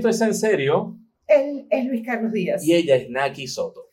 Esto es en serio. Él es Luis Carlos Díaz. Y ella es Naki Soto.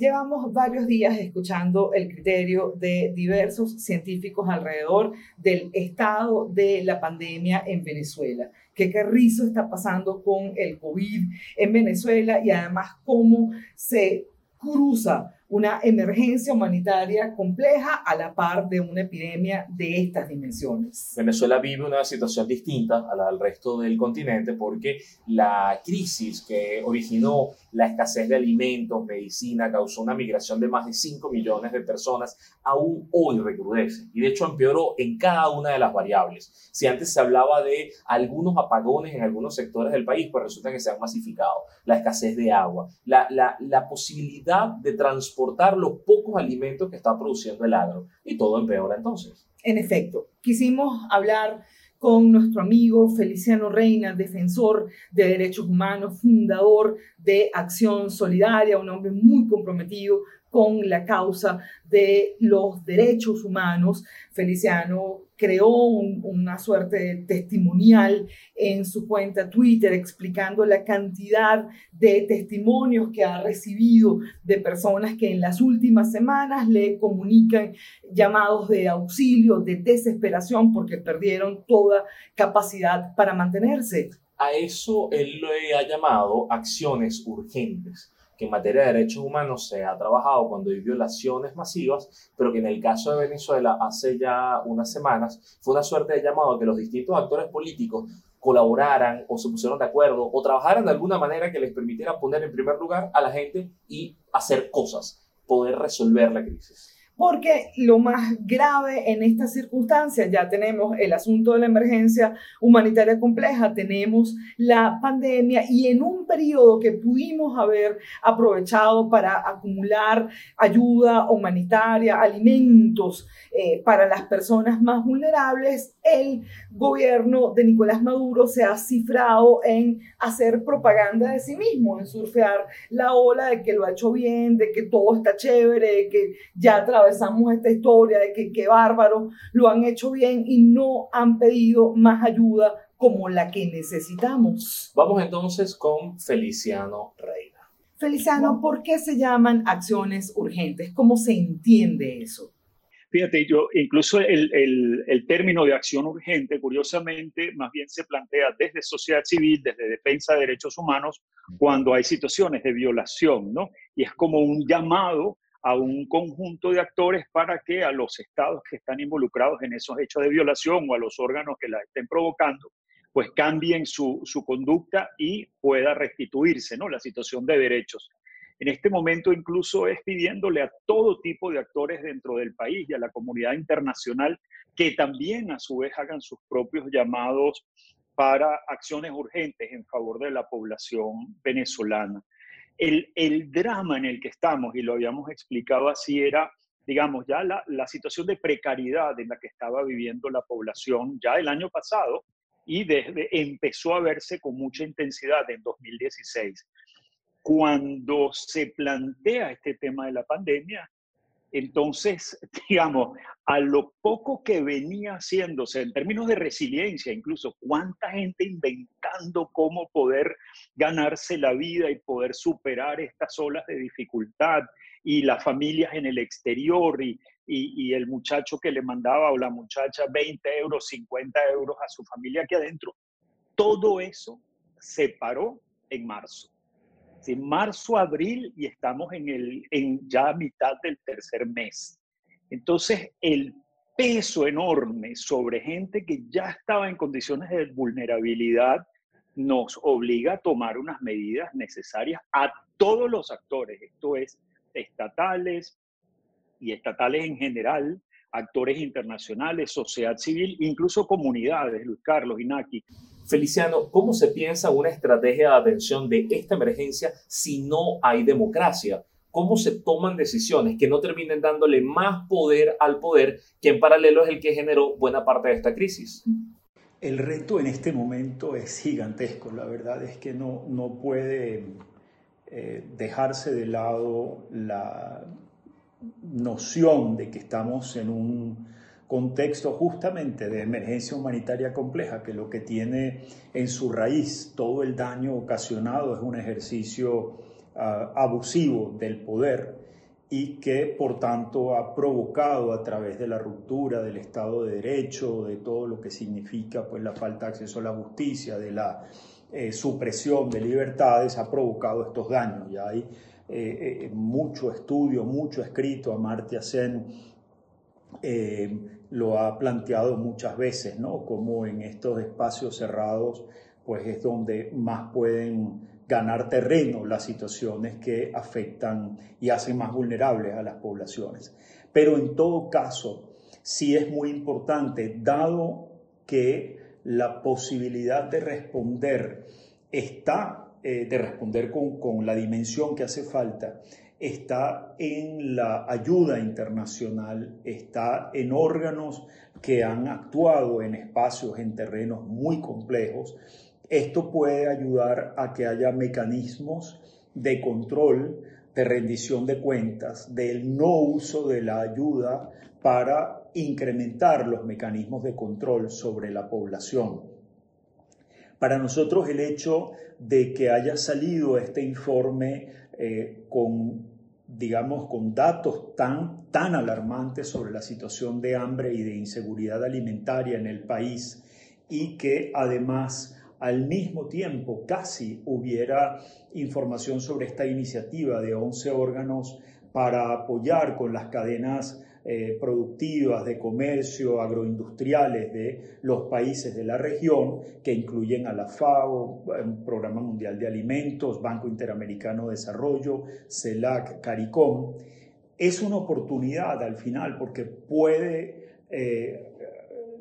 Llevamos varios días escuchando el criterio de diversos científicos alrededor del estado de la pandemia en Venezuela. ¿Qué carrizo está pasando con el COVID en Venezuela y además cómo se cruza una emergencia humanitaria compleja a la par de una epidemia de estas dimensiones. Venezuela vive una situación distinta a la del resto del continente porque la crisis que originó la escasez de alimentos, medicina, causó una migración de más de 5 millones de personas, aún hoy recrudece y de hecho empeoró en cada una de las variables. Si antes se hablaba de algunos apagones en algunos sectores del país, pues resulta que se han masificado. La escasez de agua, la, la, la posibilidad de transportar los pocos alimentos que está produciendo el agro. Y todo empeora entonces. En efecto, quisimos hablar con nuestro amigo Feliciano Reina, defensor de derechos humanos, fundador de Acción Solidaria, un hombre muy comprometido con la causa de los derechos humanos. Feliciano creó una suerte testimonial en su cuenta Twitter explicando la cantidad de testimonios que ha recibido de personas que en las últimas semanas le comunican llamados de auxilio, de desesperación, porque perdieron toda capacidad para mantenerse. A eso él le ha llamado acciones urgentes que en materia de derechos humanos se ha trabajado cuando hay violaciones masivas, pero que en el caso de Venezuela hace ya unas semanas fue una suerte de llamado a que los distintos actores políticos colaboraran o se pusieron de acuerdo o trabajaran de alguna manera que les permitiera poner en primer lugar a la gente y hacer cosas, poder resolver la crisis porque lo más grave en estas circunstancias, ya tenemos el asunto de la emergencia humanitaria compleja, tenemos la pandemia y en un periodo que pudimos haber aprovechado para acumular ayuda humanitaria, alimentos eh, para las personas más vulnerables, el gobierno de Nicolás Maduro se ha cifrado en hacer propaganda de sí mismo, en surfear la ola de que lo ha hecho bien, de que todo está chévere, de que ya atravesamos esta historia, de que qué bárbaro, lo han hecho bien y no han pedido más ayuda como la que necesitamos. Vamos entonces con Feliciano Reina. Feliciano, ¿por qué se llaman acciones urgentes? ¿Cómo se entiende eso? Fíjate, yo incluso el, el, término de acción urgente, curiosamente, más bien se plantea desde sociedad civil, desde defensa de derechos humanos, cuando hay situaciones de violación, ¿no? Y es como un llamado a un conjunto de actores para que a los estados que están involucrados en esos hechos de violación o a los órganos que la estén provocando, pues cambien su, su conducta y pueda restituirse, ¿no? La situación de derechos en este momento incluso es pidiéndole a todo tipo de actores dentro del país y a la comunidad internacional que también a su vez hagan sus propios llamados para acciones urgentes en favor de la población venezolana. El, el drama en el que estamos, y lo habíamos explicado así, era, digamos, ya la, la situación de precariedad en la que estaba viviendo la población ya el año pasado y desde empezó a verse con mucha intensidad en 2016 cuando se plantea este tema de la pandemia, entonces, digamos, a lo poco que venía haciéndose en términos de resiliencia, incluso cuánta gente inventando cómo poder ganarse la vida y poder superar estas olas de dificultad y las familias en el exterior y, el muchacho que le mandaba o la muchacha 20 euros, 50 euros a su familia aquí adentro, todo eso se paró en marzo marzo, abril y estamos en, el, en ya mitad del tercer mes. Entonces, el peso enorme sobre gente que ya estaba en condiciones de vulnerabilidad nos obliga a tomar unas medidas necesarias a todos los actores, esto es, estatales y estatales en general, actores internacionales, sociedad civil, incluso comunidades, Luis Carlos, Inaki. Feliciano, ¿cómo se piensa una estrategia de atención de esta emergencia si no hay democracia? ¿Cómo se toman decisiones que no terminen dándole más poder al poder, que en paralelo es el que generó buena parte de esta crisis? El reto en este momento es gigantesco. La verdad es que no, no puede eh, dejarse de lado la noción de que estamos en un contexto justamente de emergencia humanitaria compleja, que lo que tiene en su raíz todo el daño ocasionado es un ejercicio ah, abusivo del poder y que por tanto ha provocado a través de la ruptura del Estado de Derecho, de todo lo que significa pues, la falta de acceso a la justicia, de la eh, supresión de libertades, ha provocado estos daños. Ya hay eh, eh, mucho estudio, mucho escrito, Amartya Sen lo ha planteado muchas veces, ¿no? Como en estos espacios cerrados, pues es donde más pueden ganar terreno las situaciones que afectan y hacen más vulnerables a las poblaciones. Pero en todo caso, sí es muy importante, dado que la posibilidad de responder está, eh, de responder con, con la dimensión que hace falta, está en la ayuda internacional, está en órganos que han actuado en espacios, en terrenos muy complejos esto puede ayudar a que haya mecanismos de control, de rendición de cuentas, del no uso de la ayuda para incrementar los mecanismos de control sobre la población. Para nosotros el hecho de que haya salido este informe eh, con, digamos, con datos tan, tan alarmantes sobre la situación de hambre y de inseguridad alimentaria en el país y que además al mismo tiempo casi hubiera información sobre esta iniciativa de 11 órganos para apoyar con las cadenas eh, productivas de comercio agroindustriales de los países de la región, que incluyen a la FAO, Programa Mundial de Alimentos, Banco Interamericano de Desarrollo, CELAC, CARICOM. Es una oportunidad al final porque puede eh,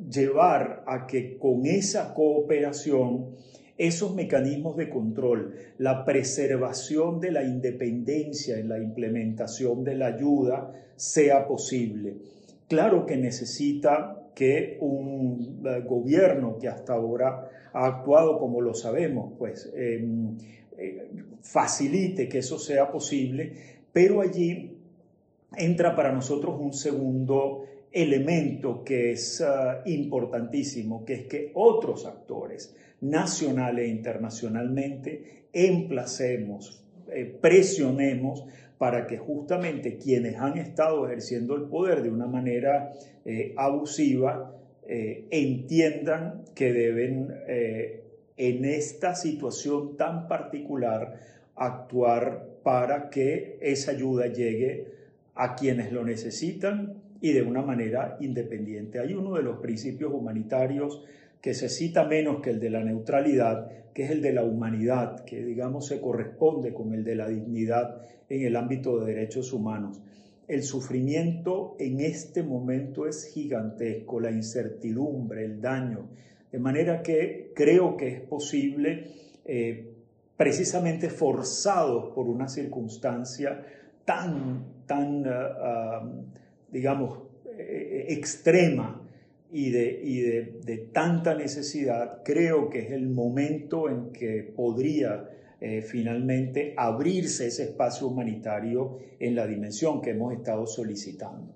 llevar a que con esa cooperación esos mecanismos de control, la preservación de la independencia en la implementación de la ayuda sea posible. Claro que necesita que un eh, gobierno que hasta ahora ha actuado como lo sabemos, pues em, eh, facilite que eso sea posible, pero allí entra para nosotros un segundo elemento que es ah, importantísimo, que es que otros actores, nacional e internacionalmente, emplacemos, eh, presionemos para que justamente quienes han estado ejerciendo el poder de una manera eh, abusiva eh, entiendan que deben en esta situación tan particular actuar para que esa ayuda llegue a quienes lo necesitan y de una manera independiente. Hay uno de los principios humanitarios que se cita menos que el de la neutralidad, que es el de la humanidad, que digamos se corresponde con el de la dignidad en el ámbito de derechos humanos. El sufrimiento en este momento es gigantesco, la incertidumbre, el daño, de manera que creo que es posible, eh, precisamente forzados por una circunstancia tan, tan... Ah, ah, digamos, eh, extrema y, de, de, tanta necesidad, creo que es el momento en que podría eh, finalmente abrirse ese espacio humanitario en la dimensión que hemos estado solicitando.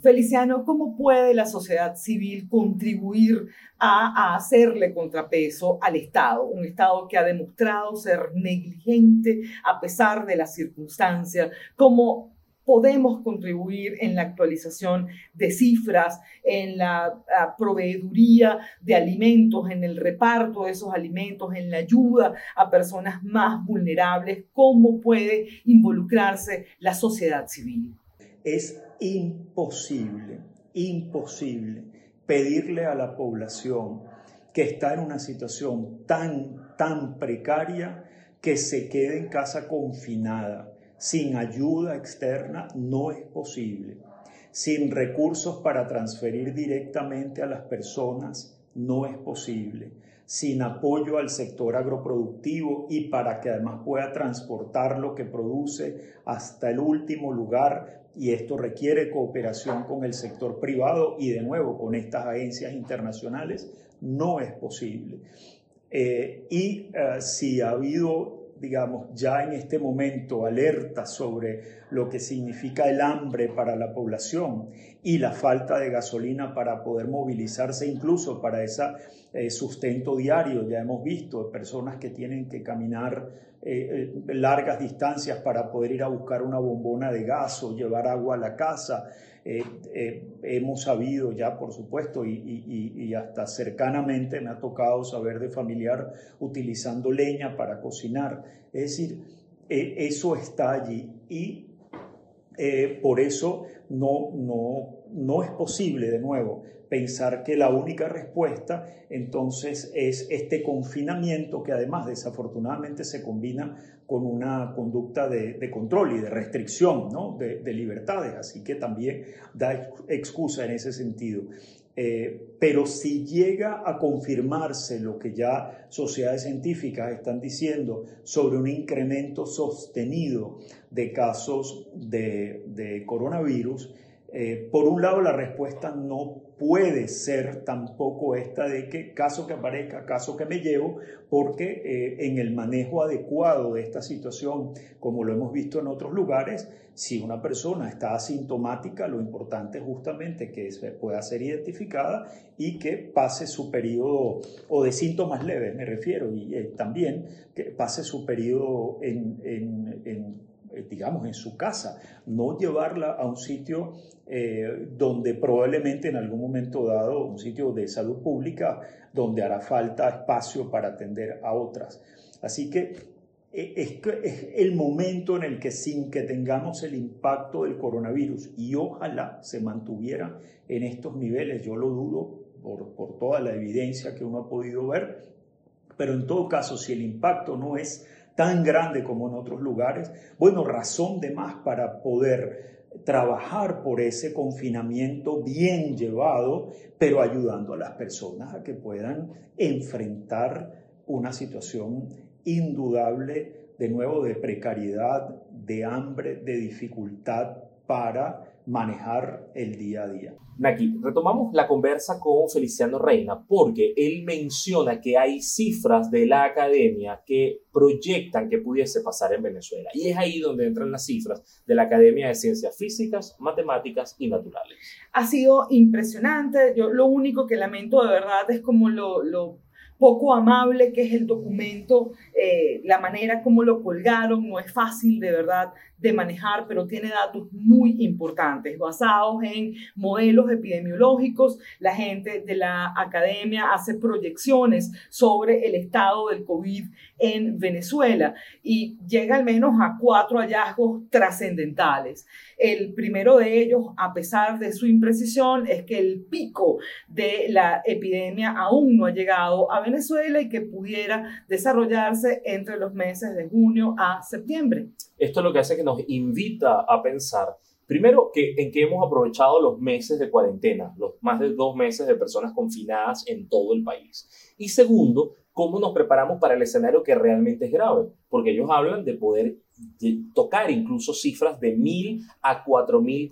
Feliciano, ¿cómo puede la sociedad civil contribuir a, a, hacerle contrapeso al Estado? Un Estado que ha demostrado ser negligente a pesar de las circunstancias. ¿Cómo podemos contribuir en la actualización de cifras, en la proveeduría de alimentos, en el reparto de esos alimentos, en la ayuda a personas más vulnerables, cómo puede involucrarse la sociedad civil. Es imposible, imposible pedirle a la población que está en una situación tan, tan precaria que se quede en casa confinada sin ayuda externa no es posible. Sin recursos para transferir directamente a las personas no es posible. Sin apoyo al sector agroproductivo y para que además pueda transportar lo que produce hasta el último lugar y esto requiere cooperación con el sector privado y de nuevo con estas agencias internacionales, no es posible. Eh, y eh, si ha habido digamos, ya en este momento alerta sobre lo que significa el hambre para la población y la falta de gasolina para poder movilizarse incluso para ese eh, sustento diario. Ya hemos visto personas que tienen que caminar eh, eh, largas distancias para poder ir a buscar una bombona de gas o llevar agua a la casa. hemos sabido ya, por supuesto, y, hasta cercanamente me ha tocado saber de familiar utilizando leña para cocinar. Es decir, eso está allí y por eso no, no, no es posible, de nuevo, pensar que la única respuesta entonces es este confinamiento que además desafortunadamente se combina con una conducta de, control y de restricción ¿no? de, libertades, así que también da excusa en ese sentido. Eh, pero si llega a confirmarse lo que ya sociedades científicas están diciendo sobre un incremento sostenido de casos de, de coronavirus, eh, por un lado, la respuesta no puede ser tampoco esta de que caso que aparezca, caso que me llevo, porque eh, en el manejo adecuado de esta situación, como lo hemos visto en otros lugares, si una persona está asintomática, lo importante es justamente que pueda ser identificada y que pase su periodo, o de síntomas leves me refiero, y eh, también que pase su periodo en, digamos, en su casa, no llevarla a un sitio eh, donde probablemente en algún momento dado, un sitio de salud pública, donde hará falta espacio para atender a otras. Así que eh, es, es el momento en el que sin que tengamos el impacto del coronavirus y ojalá se mantuviera en estos niveles, yo lo dudo por toda la evidencia que uno ha podido ver, pero en todo caso, si el impacto no es tan grande como en otros lugares, bueno, razón de más para poder trabajar por ese confinamiento bien llevado, pero ayudando a las personas a que puedan enfrentar una situación indudable, de nuevo, de precariedad, de hambre, de dificultad para manejar el día a día. Naki, retomamos la conversa con Feliciano Reina porque él menciona que hay cifras de la academia que proyectan que pudiese pasar en Venezuela. Y es ahí donde entran las cifras de la Academia de Ciencias Físicas, Matemáticas y Naturales. Ha sido impresionante. Yo lo único que lamento de verdad es como lo, lo poco amable que es el documento, eh, la manera como lo colgaron, no es fácil de verdad de manejar, pero tiene datos muy importantes basados en modelos epidemiológicos. La gente de la academia hace proyecciones sobre el estado del COVID en Venezuela y llega al menos a cuatro hallazgos trascendentales. El primero de ellos, a pesar de su imprecisión, es que el pico de la epidemia aún no ha llegado a Venezuela y que pudiera desarrollarse entre los meses de junio a septiembre. Esto es lo que hace que nos invita a pensar, primero, que, en que hemos aprovechado los meses de cuarentena, los más de dos meses de personas confinadas en todo el país. Y segundo, cómo nos preparamos para el escenario que realmente es grave, porque ellos hablan de poder tocar incluso cifras de mil a cuatro mil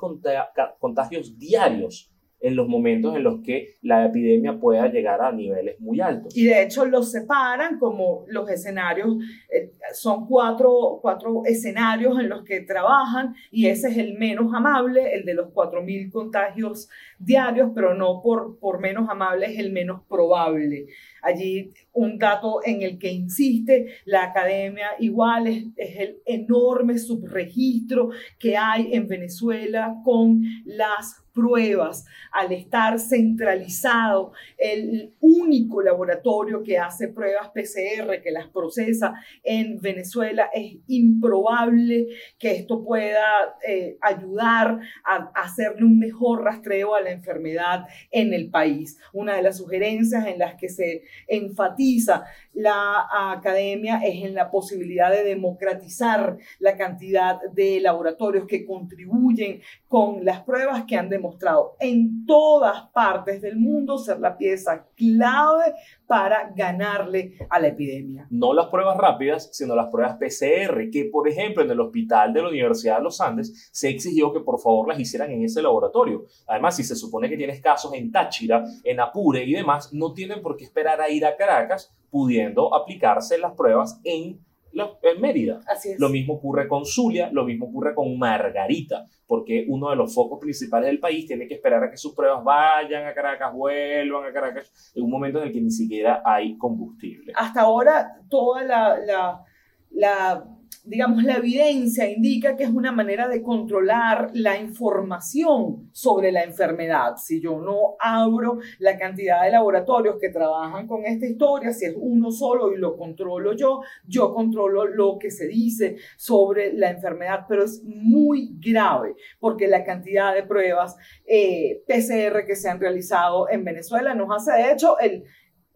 contagios diarios en los momentos en los que la epidemia pueda llegar a niveles muy altos. Y de hecho los separan como los escenarios, eh, son cuatro, cuatro escenarios en los que trabajan y ese es el menos amable, el de los 4.000 contagios diarios, pero no por, por menos amable, es el menos probable. Allí un dato en el que insiste la academia igual es, el enorme subregistro que hay en Venezuela con las pruebas, al estar centralizado, el único laboratorio que hace pruebas PCR, que las procesa en Venezuela, es improbable que esto pueda eh, ayudar a, hacerle un mejor rastreo a la enfermedad en el país. Una de las sugerencias en las que se enfatiza la academia es en la posibilidad de democratizar la cantidad de laboratorios que contribuyen con las pruebas que han demostrado en todas partes del mundo ser la pieza clave para ganarle a la epidemia. No las pruebas rápidas, sino las pruebas PCR, que por ejemplo en el hospital de la Universidad de los Andes se exigió que por favor las hicieran en ese laboratorio. Además, si se supone que tienes casos en Táchira, en Apure y demás, no tienen por qué esperar a ir a Caracas pudiendo aplicarse las pruebas en en Mérida. Así es. Lo mismo ocurre con Zulia, lo mismo ocurre con Margarita, porque uno de los focos principales del país tiene que esperar a que sus pruebas vayan a Caracas, vuelvan a Caracas, en un momento en el que ni siquiera hay combustible. Hasta ahora, toda la, la, la digamos, la evidencia indica que es una manera de controlar la información sobre la enfermedad. Si yo no abro la cantidad de laboratorios que trabajan con esta historia, si es uno solo y lo controlo yo, yo controlo lo que se dice sobre la enfermedad, pero es muy grave porque la cantidad de pruebas eh, PCR que se han realizado en Venezuela nos hace, de hecho, el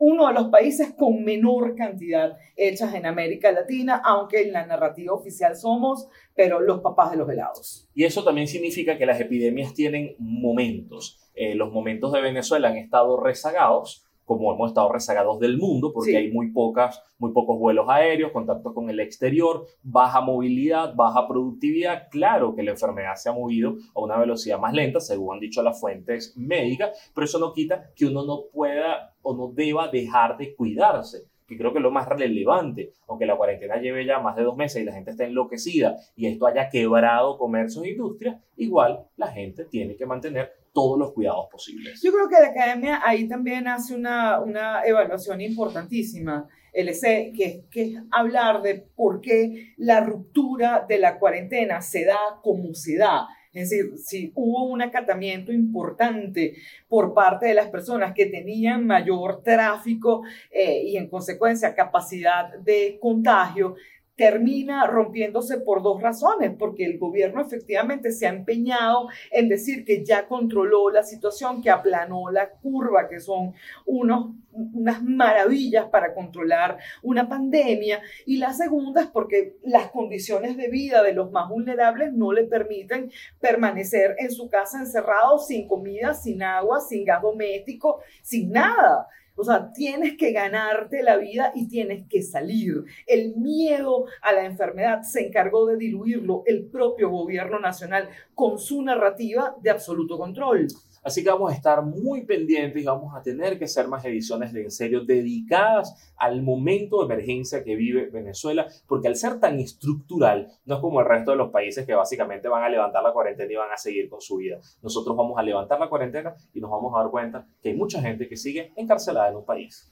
uno de los países con menor cantidad hechas en América Latina, aunque en la narrativa oficial somos, pero los papás de los helados. Y eso también significa que las epidemias tienen momentos. Eh, los momentos de Venezuela han estado rezagados, como hemos estado rezagados del mundo, porque hay muy, pocas, muy pocos vuelos aéreos, contacto con el exterior, baja movilidad, baja productividad. Claro que la enfermedad se ha movido a una velocidad más lenta, según han dicho las fuentes médicas, pero eso no quita que uno no pueda o no deba dejar de cuidarse que creo que es lo más relevante, aunque la cuarentena lleve ya más de dos meses y la gente está enloquecida y esto haya quebrado comercios e industrias, igual la gente tiene que mantener todos los cuidados posibles. Yo creo que la academia ahí también hace una, una evaluación importantísima, LC, que, que es hablar de por qué la ruptura de la cuarentena se da como se da. Es decir, si hubo un acatamiento importante por parte de las personas que tenían mayor tráfico eh, y en consecuencia capacidad de contagio, termina rompiéndose por dos razones, porque el gobierno efectivamente se ha empeñado en decir que ya controló la situación, que aplanó la curva, que son unos, unas maravillas para controlar una pandemia, y la segunda es porque las condiciones de vida de los más vulnerables no le permiten permanecer en su casa encerrado sin comida, sin agua, sin gas doméstico, sin nada. O sea, tienes que ganarte la vida y tienes que salir. El miedo a la enfermedad se encargó de diluirlo el propio gobierno nacional con su narrativa de absoluto control. Así que vamos a estar muy pendientes y vamos a tener que hacer más ediciones de En Serio dedicadas al momento de emergencia que vive Venezuela, porque al ser tan estructural, no es como el resto de los países que básicamente van a levantar la cuarentena y van a seguir con su vida. Nosotros vamos a levantar la cuarentena y nos vamos a dar cuenta que hay mucha gente que sigue encarcelada en un país.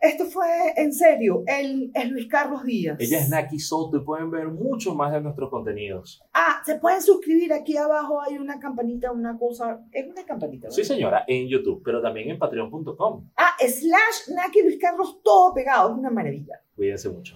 Esto fue en serio, él es Luis Carlos Díaz. Ella es Naki Soto y pueden ver mucho más de nuestros contenidos. Ah, se pueden suscribir aquí abajo, hay una campanita, una cosa, es una campanita. ¿verdad? Sí, señora, en YouTube, pero también en patreon.com. Ah, slash Naki Luis Carlos, todo pegado, es una maravilla. Cuídense mucho.